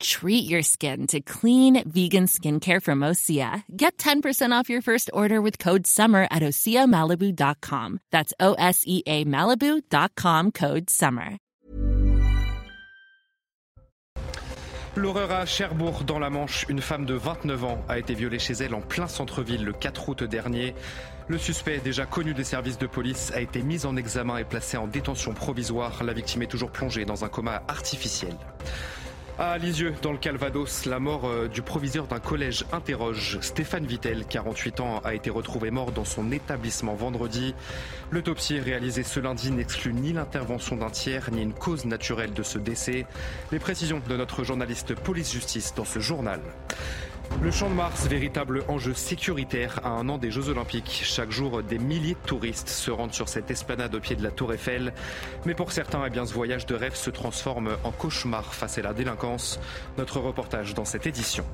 Treat your skin to clean vegan skincare from Osea. Get 10% off your first order with code SUMMER at OseaMalibu.com. That's O S E A Malibu.com code SUMMER. L'horreur à Cherbourg, dans la Manche, une femme de 29 ans a été violée chez elle en plein centre-ville le 4 août dernier. Le suspect, déjà connu des services de police, a été mis en examen et placé en détention provisoire. La victime est toujours plongée dans un coma artificiel. À Lisieux, dans le Calvados, la mort euh, du proviseur d'un collège interroge. Stéphane Vittel, 48 ans, a été retrouvé mort dans son établissement vendredi. L'autopsie réalisée ce lundi n'exclut ni l'intervention d'un tiers ni une cause naturelle de ce décès. Les précisions de notre journaliste police-justice dans ce journal. Le Champ de Mars, véritable enjeu sécuritaire à un an des Jeux Olympiques. Chaque jour, des milliers de touristes se rendent sur cette esplanade au pied de la Tour Eiffel. Mais pour certains, eh ce voyage de rêve se transforme en cauchemar face à la délinquance. Notre reportage dans cette édition.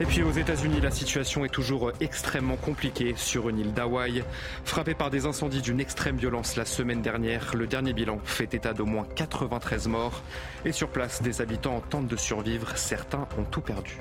Et puis aux États-Unis, la situation est toujours extrêmement compliquée sur une île d'Hawaï. Frappée par des incendies d'une extrême violence la semaine dernière, le dernier bilan fait état d'au moins 93 morts. Et sur place, des habitants tentent de survivre. Certains ont tout perdu.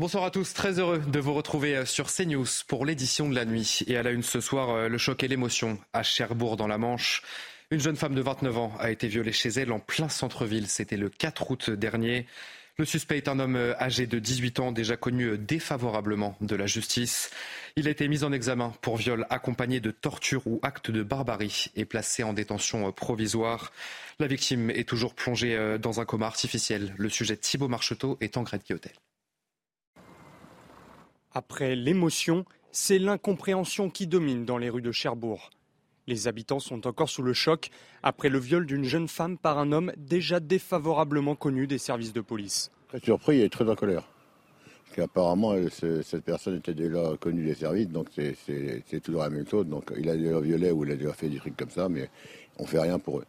Bonsoir à tous, très heureux de vous retrouver sur CNews pour l'édition de la nuit. Et à la une ce soir, euh, le choc et l'émotion à Cherbourg dans la Manche. Une jeune femme de 29 ans a été violée chez elle en plein centre-ville. C'était le 4 août dernier. Le suspect est un homme euh, âgé de 18 ans, déjà connu défavorablement de la justice. Il a été mis en examen pour viol accompagné de torture ou acte de barbarie et placé en détention provisoire. La victime est toujours plongée dans un coma artificiel. Le sujet Thibault Marcheteau est en Grèce Guillotel. Après l'émotion, c'est l'incompréhension qui domine dans les rues de Cherbourg. Les habitants sont encore sous le choc après le viol d'une jeune femme par un homme déjà défavorablement connu des services de police. Très surpris et très en colère. Parce qu'apparemment, cette personne était déjà connue des services, donc c'est toujours la même chose. Donc il a déjà violé ou il a déjà fait des trucs comme ça, mais on fait rien pour eux.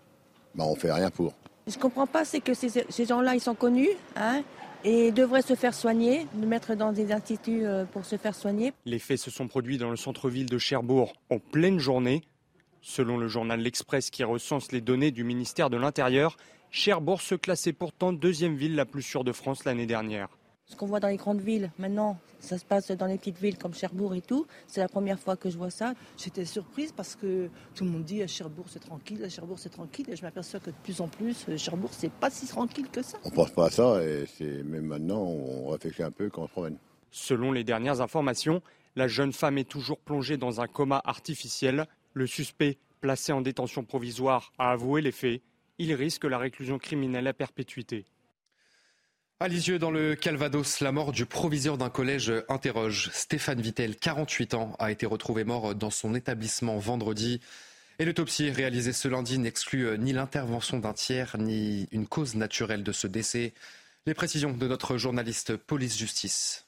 Ben, on fait rien pour. Je comprends pas, c'est que ces, ces gens-là, ils sont connus, hein, et devraient se faire soigner, de mettre dans des instituts euh, pour se faire soigner. Les faits se sont produits dans le centre-ville de Cherbourg en pleine journée. Selon le journal L'Express qui recense les données du ministère de l'Intérieur, Cherbourg se classait pourtant deuxième ville la plus sûre de France l'année dernière. Ce qu'on voit dans les grandes villes, maintenant, ça se passe dans les petites villes comme Cherbourg et tout. C'est la première fois que je vois ça. J'étais surprise parce que tout le monde dit à Cherbourg c'est tranquille, à Cherbourg c'est tranquille. Et je m'aperçois que de plus en plus, euh, Cherbourg c'est pas si tranquille que ça. On pense pas à ça et c'est même maintenant on réfléchit un peu quand on se promène. Selon les dernières informations, la jeune femme est toujours plongée dans un coma artificiel. Le suspect, placé en détention provisoire, a avoué les faits. Il risque la réclusion criminelle à perpétuité. À Lisieux, dans le Calvados, la mort du proviseur d'un collège interroge. Stéphane Vittel, 48 ans, a été retrouvé mort dans son établissement vendredi. Et l'autopsie réalisée ce lundi n'exclut ni l'intervention d'un tiers, ni une cause naturelle de ce décès. Les précisions de notre journaliste police-justice.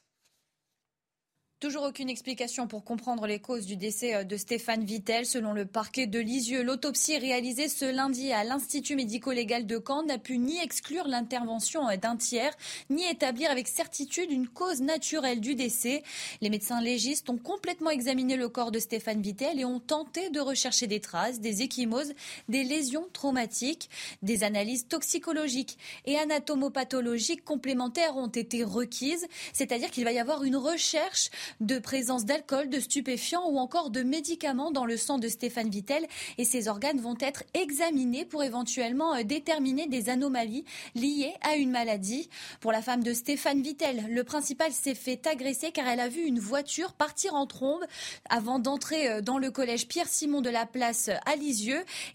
Toujours aucune explication pour comprendre les causes du décès euh, de Stéphane Vittel. Selon le parquet de Lisieux, l'autopsie réalisée ce lundi à l'Institut médico-légal de Caen n'a pu ni exclure l'intervention euh, d'un tiers, ni établir avec certitude une cause naturelle du décès. Les médecins légistes ont complètement examiné le corps de Stéphane Vittel et ont tenté de rechercher des traces, des échymoses, des lésions traumatiques. Des analyses toxicologiques et anatomopathologiques complémentaires ont été requises, c'est-à-dire qu'il va y avoir une recherche de présence d'alcool, de stupéfiants ou encore de médicaments dans le sang de Stéphane Vittel et ses organes vont être examinés pour éventuellement euh, déterminer des anomalies liées à une maladie. Pour la femme de Stéphane Vittel, le principal s'est fait agresser car elle a vu une voiture partir en trombe avant d'entrer euh, dans le collège Pierre-Simon de la place euh, à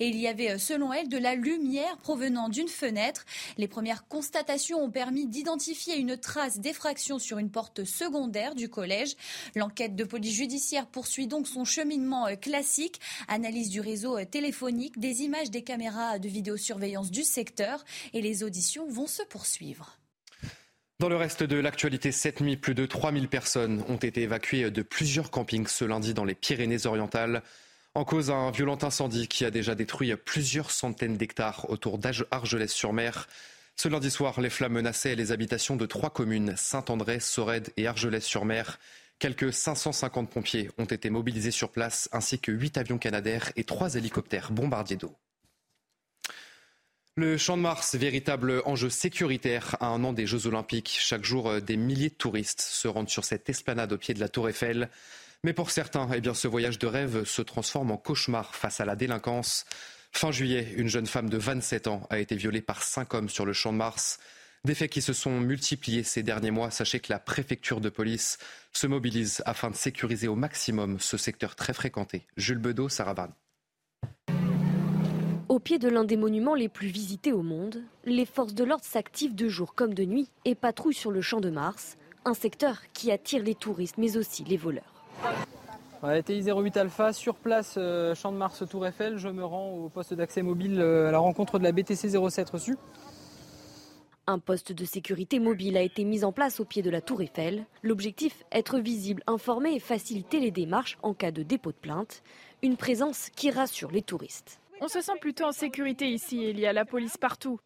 et il y avait selon elle de la lumière provenant d'une fenêtre. Les premières constatations ont permis d'identifier une trace d'effraction sur une porte secondaire du collège. L'enquête de police judiciaire poursuit donc son cheminement euh, classique. Analyse du réseau euh, téléphonique, des images des caméras de vidéosurveillance du secteur et les auditions vont se poursuivre. Dans le reste de l'actualité, cette nuit, plus de 3000 personnes ont été évacuées de plusieurs campings ce lundi dans les Pyrénées-Orientales. En cause un violent incendie qui a déjà détruit plusieurs centaines d'hectares autour d'Argelès-sur-Mer. Ce lundi soir, les flammes menaçaient les habitations de trois communes, Saint-André, Sorède et Argelès-sur-Mer. Quelques 550 pompiers ont été mobilisés sur place, ainsi que huit avions canadaires et trois hélicoptères bombardiers d'eau. Le Champ de Mars, véritable enjeu sécuritaire à un an des Jeux Olympiques. Chaque jour, euh, des milliers de touristes se rendent sur cette esplanade au pied de la Tour Eiffel. Mais pour certains, eh ce voyage de rêve se transforme en cauchemar face à la délinquance. Fin juillet, une jeune femme de 27 ans a été violée par cinq hommes sur le Champ de Mars. Des faits qui se sont multipliés ces derniers mois. Sachez que la préfecture de police se mobilise afin de sécuriser au maximum ce secteur très fréquenté. Jules Bedeau, Saravan. Au pied de l'un des monuments les plus visités au monde, les forces de l'ordre s'activent de jour comme de nuit et patrouillent sur le champ de Mars, un secteur qui attire les touristes mais aussi les voleurs. TI 08 Alpha, sur place, euh, champ de Mars, Tour Eiffel. Je me rends au poste d'accès mobile euh, à la rencontre de la BTC 07 reçue. Un poste de sécurité mobile a été mis en place au pied de la Tour Eiffel. L'objectif, être visible, informer et faciliter les démarches en cas de dépôt de plainte. Une présence qui rassure les touristes. On se sent plutôt en sécurité ici, il y a la police partout.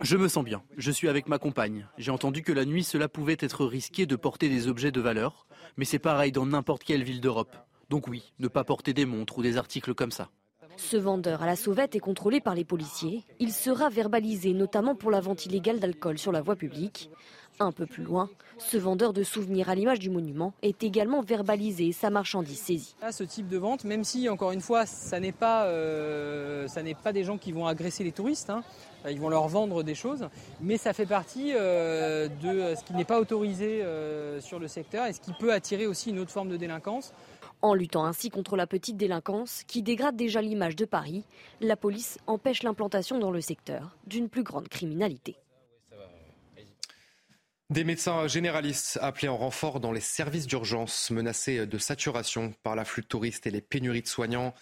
Je me sens bien, je suis avec ma compagne. J'ai entendu que la nuit cela pouvait être risqué de porter des objets de valeur, mais c'est pareil dans n'importe quelle ville d'Europe. Donc oui, ne pas porter des montres ou des articles comme ça. Ce vendeur à la sauvette est contrôlé par les policiers. Il sera verbalisé notamment pour la vente illégale d'alcool sur la voie publique. Un peu plus loin, ce vendeur de souvenirs à l'image du monument est également verbalisé et sa marchandise saisie. ce type de vente, même si encore une fois, ça n'est pas, euh, pas des gens qui vont agresser les touristes, hein. ils vont leur vendre des choses, mais ça fait partie euh, de ce qui n'est pas autorisé euh, sur le secteur et ce qui peut attirer aussi une autre forme de délinquance. En luttant ainsi contre la petite délinquance qui dégrade déjà l'image de Paris, la police empêche l'implantation dans le secteur d'une plus grande criminalité. Des médecins généralistes appelés en renfort dans les services d'urgence menacés de saturation par l'afflux de touristes et les pénuries de soignants.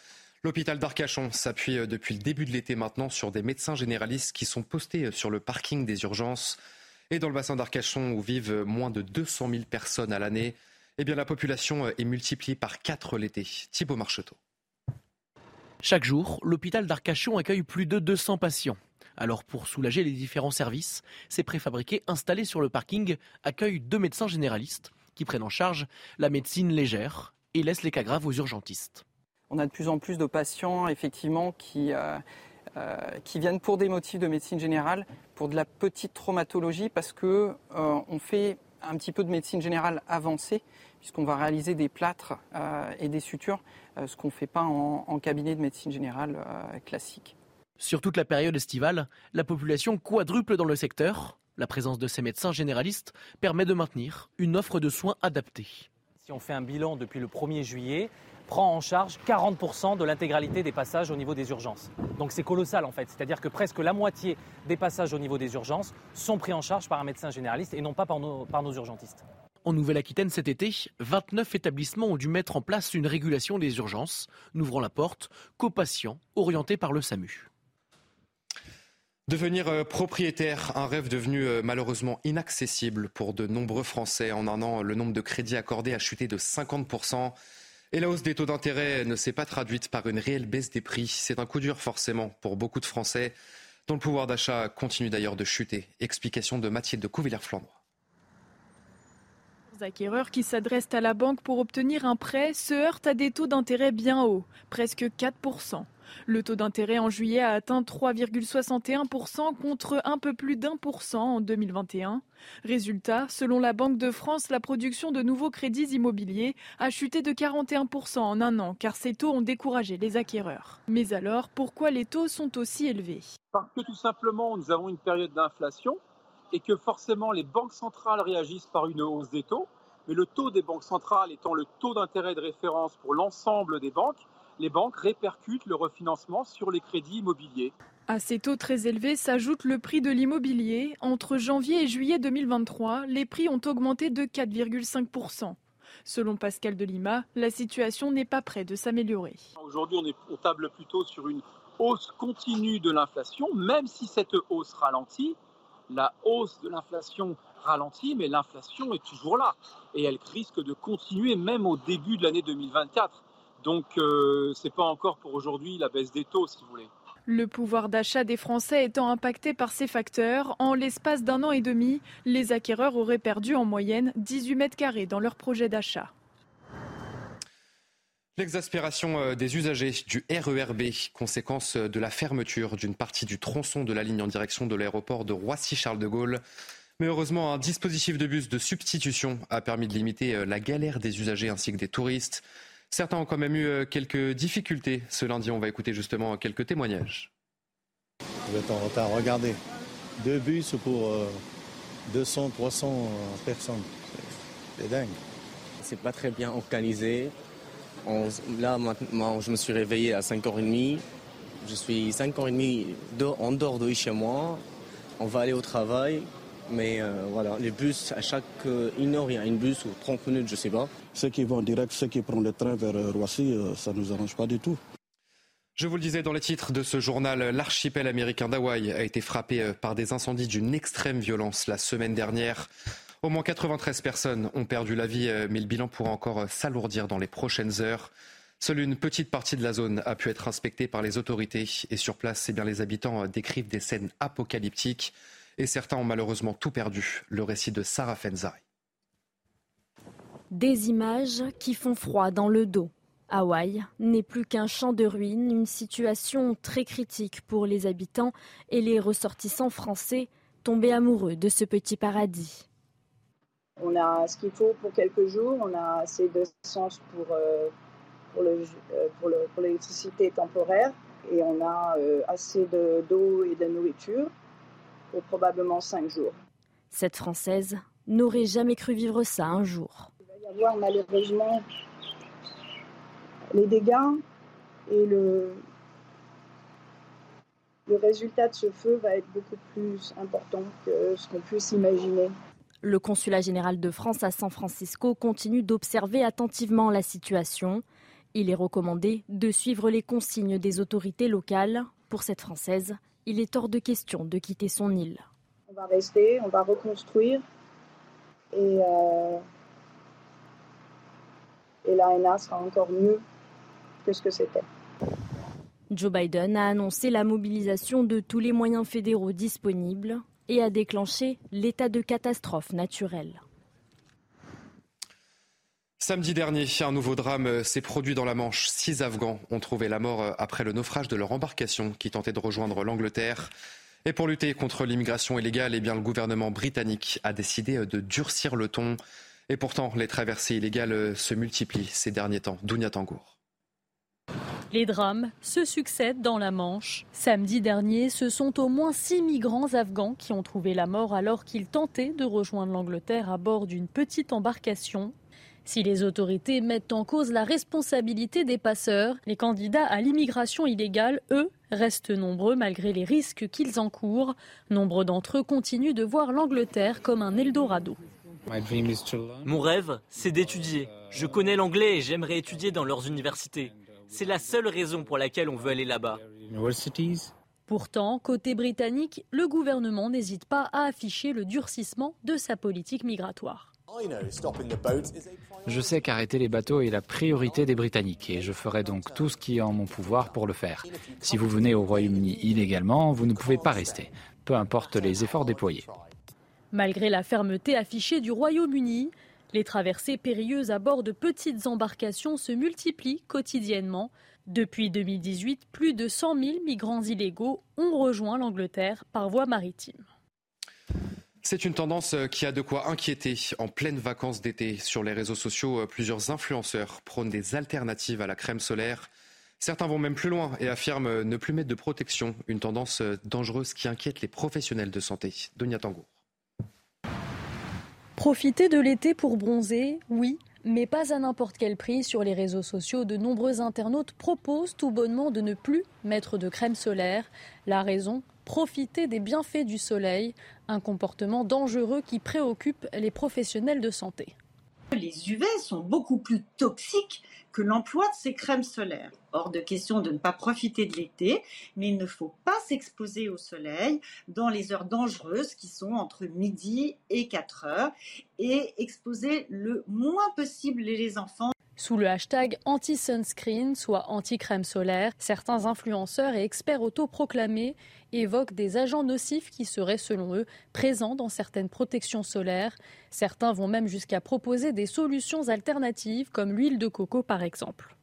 L'hôpital d'Arcachon s'appuie depuis le début de l'été maintenant sur des médecins généralistes qui sont postés sur le parking des urgences. Et dans le bassin d'Arcachon où vivent moins de 200 000 personnes à l'année, eh bien la population est multipliée par 4 l'été. Thibaut Marcheteau. Chaque jour, l'hôpital d'Arcachon accueille plus de 200 patients. Alors pour soulager les différents services, ces préfabriqués installés sur le parking accueillent deux médecins généralistes qui prennent en charge la médecine légère et laissent les cas graves aux urgentistes. On a de plus en plus de patients effectivement qui, euh, euh, qui viennent pour des motifs de médecine générale, pour de la petite traumatologie parce que euh, on fait un petit peu de médecine générale avancée puisqu'on va réaliser des plâtres et des sutures, ce qu'on ne fait pas en, cabinet de médecine générale classique. Sur toute la période estivale, la population quadruple dans le secteur. La présence de ces médecins généralistes permet de maintenir une offre de soins adaptée. Si on fait un bilan depuis le 1er juillet, prend en charge 40% de l'intégralité des passages au niveau des urgences. Donc c'est colossal en fait, c'est-à-dire que presque la moitié des passages au niveau des urgences sont pris en charge par un médecin généraliste et non pas par nos, par nos urgentistes. En Nouvelle-Aquitaine cet été, 29 établissements ont dû mettre en place une régulation des urgences, n'ouvrant la porte qu'aux patients orientés par le SAMU. Devenir euh, propriétaire, un rêve devenu euh, malheureusement inaccessible pour de nombreux Français. En un an, le nombre de crédits accordés a chuté de 50%. Et la hausse des taux d'intérêt ne s'est pas traduite par une réelle baisse des prix. C'est un coup dur forcément pour beaucoup de Français, dont le pouvoir d'achat continue d'ailleurs de chuter. Explication de Mathilde de Couvillère-Flandre. Les acquéreurs qui s'adressent à la banque pour obtenir un prêt se heurtent à des taux d'intérêt bien hauts, presque 4%. Le taux d'intérêt en juillet a atteint 3,61% contre un peu plus d'un pour cent en 2021. Résultat, selon la Banque de France, la production de nouveaux crédits immobiliers a chuté de 41% en un an car ces taux ont découragé les acquéreurs. Mais alors, pourquoi les taux sont aussi élevés? Parce que tout simplement, nous avons une période d'inflation et que forcément les banques centrales réagissent par une hausse des taux. Mais le taux des banques centrales étant le taux d'intérêt de référence pour l'ensemble des banques, les banques répercutent le refinancement sur les crédits immobiliers. À ces taux très élevés s'ajoute le prix de l'immobilier. Entre janvier et juillet 2023, les prix ont augmenté de 4,5%. Selon Pascal Delima, la situation n'est pas près de s'améliorer. Aujourd'hui, on, est, on table plutôt sur une hausse continue de l'inflation, même si cette hausse ralentit. La hausse de l'inflation ralentit, mais l'inflation est toujours là et elle risque de continuer même au début de l'année 2024. Donc, euh, ce n'est pas encore pour aujourd'hui la baisse des taux, si vous voulez. Le pouvoir d'achat des Français étant impacté par ces facteurs, en l'espace d'un an et demi, les acquéreurs auraient perdu en moyenne 18 mètres carrés dans leur projet d'achat. L'exaspération euh, des usagers du RERB, conséquence de la fermeture d'une partie du tronçon de la ligne en direction de l'aéroport de Roissy-Charles de Gaulle. Mais heureusement, un dispositif de bus de substitution a permis de limiter euh, la galère des usagers ainsi que des touristes. Certains ont quand même eu euh, quelques difficultés ce lundi. On va écouter justement quelques témoignages. Vous êtes en retard. Regardez, deux bus pour 200, 300 personnes. C'est dingue. C'est pas très bien organisé là, maintenant, je me suis réveillé à 5h30. Je suis 5h30 en dehors de chez moi. On va aller au travail. Mais euh, voilà, les bus, à chaque euh, une heure, il y a un bus ou 30 minutes, je ne sais pas. Ceux qui vont direct, ceux qui prennent le train vers euh, Roissy, ça ne nous arrange pas du tout. Je vous le disais dans les titres de ce journal, l'archipel américain d'Hawaï a été frappé par des incendies d'une extrême violence la semaine dernière. Au moins 93 personnes ont perdu la vie, mais le bilan pourra encore s'alourdir dans les prochaines heures. Seule une petite partie de la zone a pu être inspectée par les autorités et sur place, bien, les habitants décrivent des scènes apocalyptiques et certains ont malheureusement tout perdu. Le récit de Sarah Fenzari. Des images qui font froid dans le dos. Hawaï n'est plus qu'un champ de ruines, une situation très critique pour les habitants et les ressortissants français tombés amoureux de ce petit paradis. On a ce qu'il faut pour quelques jours, on a assez d'essence pour, euh, euh, pour, pour l'électricité temporaire et on a euh, assez d'eau et de nourriture pour probablement cinq jours. Cette Française n'aurait jamais cru vivre ça un jour. Y avoir malheureusement les dégâts et le, le résultat de ce feu va être beaucoup plus important que ce qu'on puisse imaginer. Le consulat général de France à San Francisco continue d'observer attentivement la situation. Il est recommandé de suivre les consignes des autorités locales. Pour cette Française, il est hors de question de quitter son île. On va rester, on va reconstruire et, euh, et l'ANA sera encore mieux que ce que c'était. Joe Biden a annoncé la mobilisation de tous les moyens fédéraux disponibles et a déclenché l'état de catastrophe naturelle. Samedi dernier, un nouveau drame s'est produit dans la Manche. Six Afghans ont trouvé la mort après le naufrage de leur embarcation qui tentait de rejoindre l'Angleterre. Et pour lutter contre l'immigration illégale, eh bien, le gouvernement britannique a décidé de durcir le ton. Et pourtant, les traversées illégales se multiplient ces derniers temps. Dounia Tangour. Les drames se succèdent dans la Manche. Samedi dernier, ce sont au moins six migrants afghans qui ont trouvé la mort alors qu'ils tentaient de rejoindre l'Angleterre à bord d'une petite embarcation. Si les autorités mettent en cause la responsabilité des passeurs, les candidats à l'immigration illégale, eux, restent nombreux malgré les risques qu'ils encourent. Nombre d'entre eux continuent de voir l'Angleterre comme un Eldorado. Mon rêve, c'est d'étudier. Je connais l'anglais et j'aimerais étudier dans leurs universités. C'est la seule raison pour laquelle on veut aller là-bas. Pourtant, côté britannique, le gouvernement n'hésite pas à afficher le durcissement de sa politique migratoire. Je sais qu'arrêter les bateaux est la priorité des Britanniques et je ferai donc tout ce qui est en mon pouvoir pour le faire. Si vous venez au Royaume-Uni illégalement, vous ne pouvez pas rester, peu importe les efforts déployés. Malgré la fermeté affichée du Royaume-Uni, les traversées périlleuses à bord de petites embarcations se multiplient quotidiennement. Depuis 2018, plus de 100 000 migrants illégaux ont rejoint l'Angleterre par voie maritime. C'est une tendance qui a de quoi inquiéter. En pleine vacances d'été, sur les réseaux sociaux, plusieurs influenceurs prônent des alternatives à la crème solaire. Certains vont même plus loin et affirment ne plus mettre de protection, une tendance dangereuse qui inquiète les professionnels de santé. Donia Tango. Profiter de l'été pour bronzer, oui, mais pas à n'importe quel prix. Sur les réseaux sociaux, de nombreux internautes proposent tout bonnement de ne plus mettre de crème solaire. La raison Profiter des bienfaits du soleil, un comportement dangereux qui préoccupe les professionnels de santé. Les UV sont beaucoup plus toxiques que l'emploi de ces crèmes solaires. Hors de question de ne pas profiter de l'été, mais il ne faut pas s'exposer au soleil dans les heures dangereuses qui sont entre midi et 4 heures et exposer le moins possible les enfants sous le hashtag anti-sunscreen, soit anti-crème solaire, certains influenceurs et experts autoproclamés évoquent des agents nocifs qui seraient, selon eux, présents dans certaines protections solaires. Certains vont même jusqu'à proposer des solutions alternatives, comme l'huile de coco par exemple.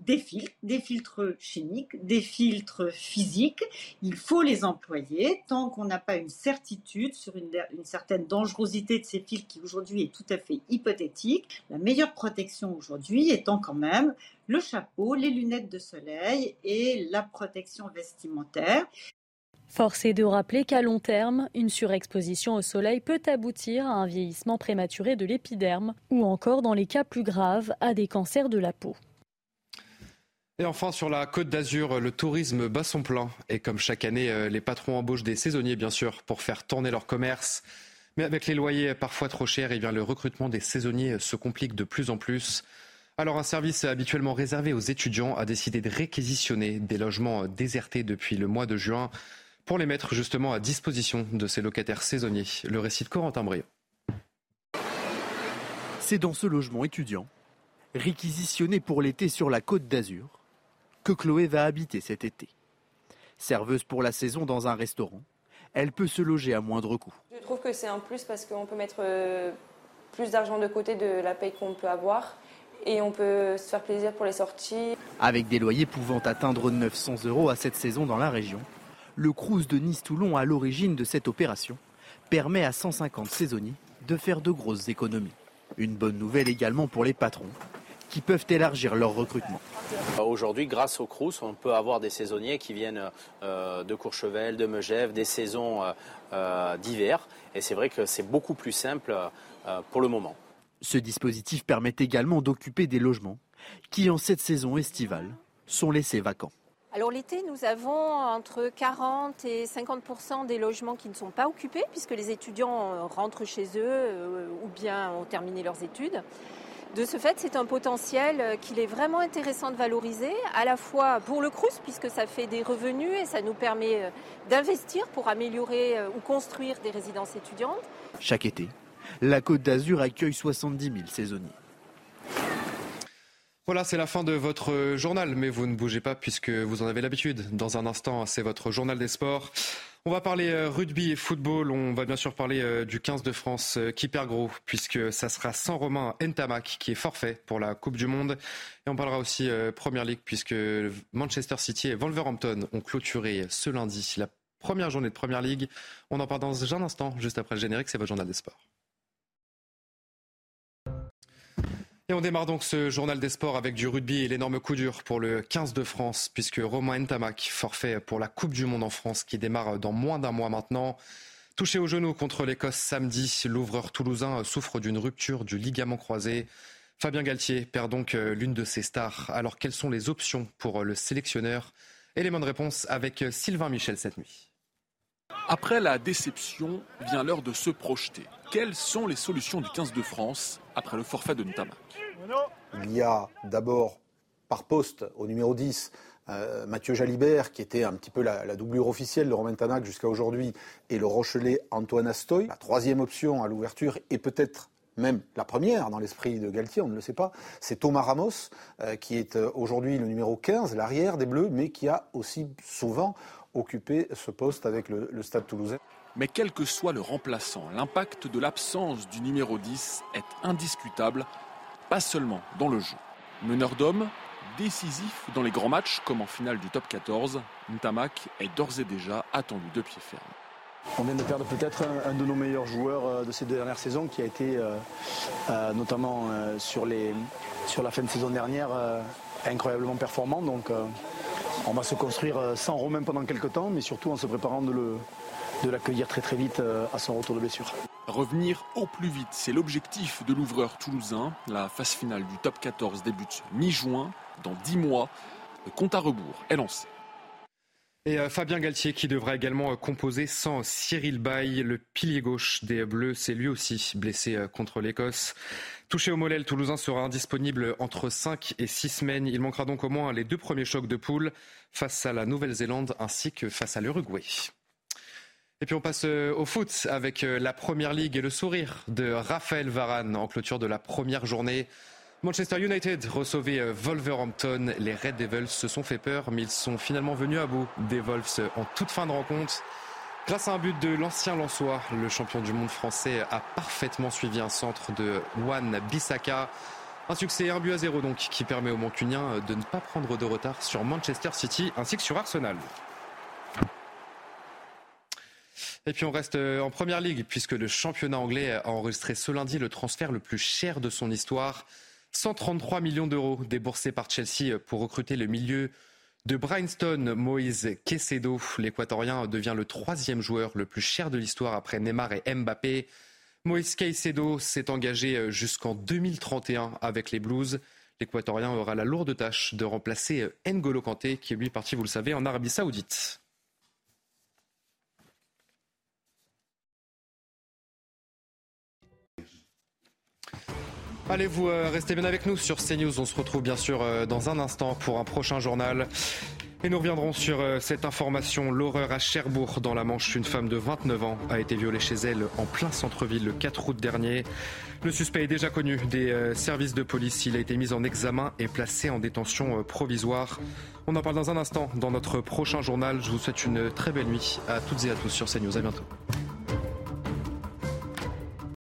Des filtres, des filtres chimiques, des filtres physiques. Il faut les employer tant qu'on n'a pas une certitude sur une, certaine dangerosité de ces filtres qui aujourd'hui est tout à fait hypothétique. La meilleure protection aujourd'hui étant quand même le chapeau, les lunettes de soleil et la protection vestimentaire. Force est de rappeler qu'à long terme, une surexposition au soleil peut aboutir à un vieillissement prématuré de l'épiderme ou encore, dans les cas plus graves, à des cancers de la peau. Et enfin, sur la côte d'Azur, le tourisme bat son plein. Et comme chaque année, euh, les patrons embauchent des saisonniers, bien sûr, pour faire tourner leur commerce. Mais avec les loyers parfois trop chers, eh bien, le recrutement des saisonniers se complique de plus en plus. Alors un service habituellement réservé aux étudiants a décidé de réquisitionner des logements désertés depuis le mois de juin pour les mettre justement à disposition de ces locataires saisonniers. Le récit de Corentin Brio. C'est dans ce logement étudiant, réquisitionné pour l'été sur la côte d'Azur, que Chloé va habiter cet été. Serveuse pour la saison dans un restaurant, elle peut se loger à moindre coût. Je trouve que c'est un plus parce qu'on peut mettre euh, plus d'argent de côté de la paye qu'on peut avoir et on peut se faire plaisir pour les sorties. Avec des loyers pouvant atteindre 900 euros à cette saison dans la région, le Crous de Nice-Toulon, à l'origine de cette opération, permet à 150 saisonniers de faire de grosses économies. Une bonne nouvelle également pour les patrons, qui peuvent élargir leur recrutement. Aujourd'hui, grâce au Crous, on peut avoir des saisonniers qui viennent euh, de Courchevel, de Megève, des saisons euh, euh, d'hiver. Et c'est vrai que c'est beaucoup plus simple pour le moment. Ce dispositif permet également d'occuper des logements qui, en cette saison estivale, sont laissés vacants. Alors l'été, nous avons entre 40 et 50% des logements qui ne sont pas occupés puisque les étudiants rentrent chez eux ou bien ont terminé leurs études. De ce fait, c'est un potentiel euh, qu'il est vraiment intéressant de valoriser, à la fois pour le CRUS, puisque ça fait des revenus et ça nous permet euh, d'investir pour améliorer euh, ou construire des résidences étudiantes. Chaque été, la Côte d'Azur accueille 70 000 saisonniers. Voilà, c'est la fin de votre journal, mais vous ne bougez pas puisque vous en avez l'habitude. Dans un instant, c'est votre journal des sports. On va parler euh, rugby et football. On va bien sûr parler euh, du 15 de France euh, qui perd gros puisque ça sera sans Romain Ntamak qui est forfait pour la Coupe du Monde. Et on parlera aussi Première League puisque Manchester City et Wolverhampton ont clôturé ce lundi la première journée de Première League. On en parle dans un instant, juste après le générique. C'est votre journal des sports. Et on démarre donc ce journal des sports avec du rugby et l'énorme coup dur pour le 15 de France, puisque Romain Ntamak, forfait pour la Coupe du Monde en France, qui démarre dans moins d'un mois maintenant. Touché au genou contre l'Écosse samedi, l'ouvreur toulousain souffre d'une rupture du ligament croisé. Fabien Galtier perd donc euh, l'une de ses stars. Alors quelles sont les options pour le sélectionneur? Élément de réponse avec Sylvain Michel cette nuit. Après la déception, vient l'heure de se projeter. Quelles sont les solutions du 15 de France après le forfait de Ntamak Il y a d'abord par poste au numéro 10 euh, Mathieu Jalibert, qui était un petit peu la, doublure officielle de Romain Tamac jusqu'à aujourd'hui, et le Rochelet Antoine Astoy. La troisième option à l'ouverture, et peut-être même la première dans l'esprit de Galtier, on ne le sait pas, c'est Thomas Ramos, euh, qui est euh, aujourd'hui le numéro 15, l'arrière des Bleus, mais qui a aussi souvent occuper ce poste avec le, Stade toulousain. Mais quel que soit le remplaçant, l'impact de l'absence du numéro 10 est indiscutable, pas seulement dans le jeu. Meneur d'hommes, décisif dans les grands matchs comme en finale du top 14, Ntamak est d'ores et déjà attendu de pied ferme. On vient de perdre peut-être un, de nos meilleurs joueurs euh, de ces deux dernières saisons qui a été euh, euh, notamment sur, sur la fin de saison dernière incroyablement performant. Donc on va se construire sans Romain pendant quelques temps, mais surtout en se préparant de, l'accueillir très très vite euh, à son retour de blessure. Revenir au plus vite, c'est l'objectif de l'ouvreur toulousain. La phase finale du top 14 débute mi-juin. Dans 10 mois, le compte à rebours est lancé. Et euh, Fabien Galtier qui devra également euh, composer sans Cyril Bay, le pilier gauche des Bleus, c'est lui aussi blessé contre l'Écosse. Touché au mollet, le Toulousain sera indisponible entre 5 et 6 semaines. Il manquera donc au moins les deux premiers chocs de poule face à la Nouvelle-Zélande ainsi que face à l'Uruguay. Et puis on passe au foot avec la Première Ligue et le sourire de Raphaël Varane en clôture de la première journée. Manchester United recevait euh, Wolverhampton. Les Red Devils se sont fait peur, mais ils sont finalement venus à bout des Wolves en toute fin de rencontre. Grâce à un but de l'ancien Lançois, le champion du monde français a parfaitement suivi un centre de Juan Bissaka. Un succès 1 but à 0 donc qui permet aux Mancuniens de ne pas prendre de retard sur Manchester City ainsi que sur Arsenal. Et puis on reste euh, en première ligue puisque le championnat anglais a enregistré ce lundi le transfert le plus cher de son histoire. 133 millions d'euros déboursés par Chelsea pour recruter le milieu de Bryanston, Moïse Quesedo. L'Équatorien devient le troisième joueur le plus cher de l'histoire après Neymar et Mbappé. Moïse Caicedo s'est engagé jusqu'en 2031 avec les Blues. L'Équatorien aura la lourde tâche de remplacer N'Golo Kanté, qui est lui parti, vous le savez, en Arabie Saoudite. Allez, vous euh, restez bien avec nous sur CNews. On se retrouve bien sûr euh, dans un instant pour un prochain journal. Et nous reviendrons sur euh, cette information. L'horreur à Cherbourg, dans la Manche. Une femme de 29 ans a été violée chez elle en plein centre-ville le 4 août dernier. Le suspect est déjà connu des services de police. Il a été mis en examen et placé en détention provisoire. On en parle dans un instant dans notre prochain journal. Je vous souhaite une très belle nuit à toutes et à tous sur CNews. À bientôt.